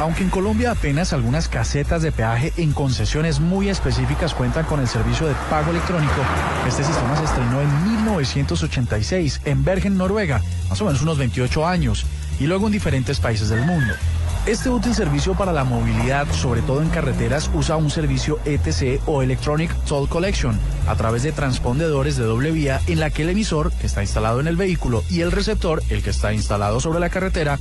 Aunque en Colombia apenas algunas casetas de peaje en concesiones muy específicas cuentan con el servicio de pago electrónico, este sistema se estrenó en 1986 en Bergen, Noruega, más o menos unos 28 años, y luego en diferentes países del mundo. Este útil servicio para la movilidad, sobre todo en carreteras, usa un servicio ETC o Electronic Toll Collection a través de transpondedores de doble vía en la que el emisor, que está instalado en el vehículo, y el receptor, el que está instalado sobre la carretera,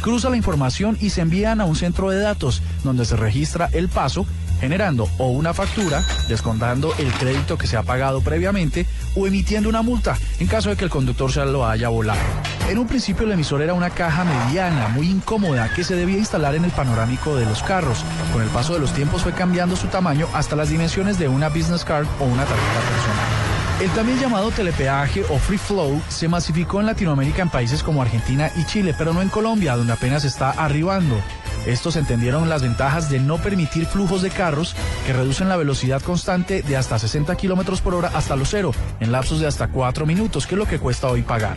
cruza la información y se envían a un centro de datos donde se registra el paso generando o una factura, descontando el crédito que se ha pagado previamente o emitiendo una multa en caso de que el conductor se lo haya volado. En un principio el emisor era una caja mediana, muy incómoda, que se debía instalar en el panorámico de los carros. Con el paso de los tiempos fue cambiando su tamaño hasta las dimensiones de una business card o una tarjeta personal. El también llamado telepeaje o free flow se masificó en Latinoamérica en países como Argentina y Chile, pero no en Colombia, donde apenas está arribando. Estos entendieron las ventajas de no permitir flujos de carros que reducen la velocidad constante de hasta 60 kilómetros por hora hasta los cero, en lapsos de hasta 4 minutos, que es lo que cuesta hoy pagar.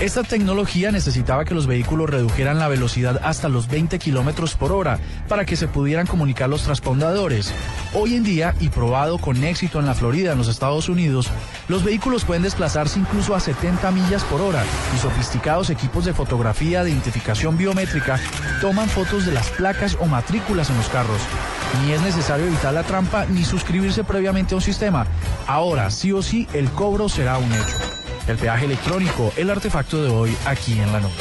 Esta tecnología necesitaba que los vehículos redujeran la velocidad hasta los 20 kilómetros por hora para que se pudieran comunicar los transpondedores. Hoy en día, y probado con éxito en la Florida, en los Estados Unidos, los vehículos pueden desplazarse incluso a 70 millas por hora y sofisticados equipos de fotografía de identificación biométrica toman fotos de las placas o matrículas en los carros. Ni es necesario evitar la trampa ni suscribirse previamente a un sistema. Ahora, sí o sí, el cobro será un hecho. El peaje electrónico, el artefacto de hoy aquí en la noche.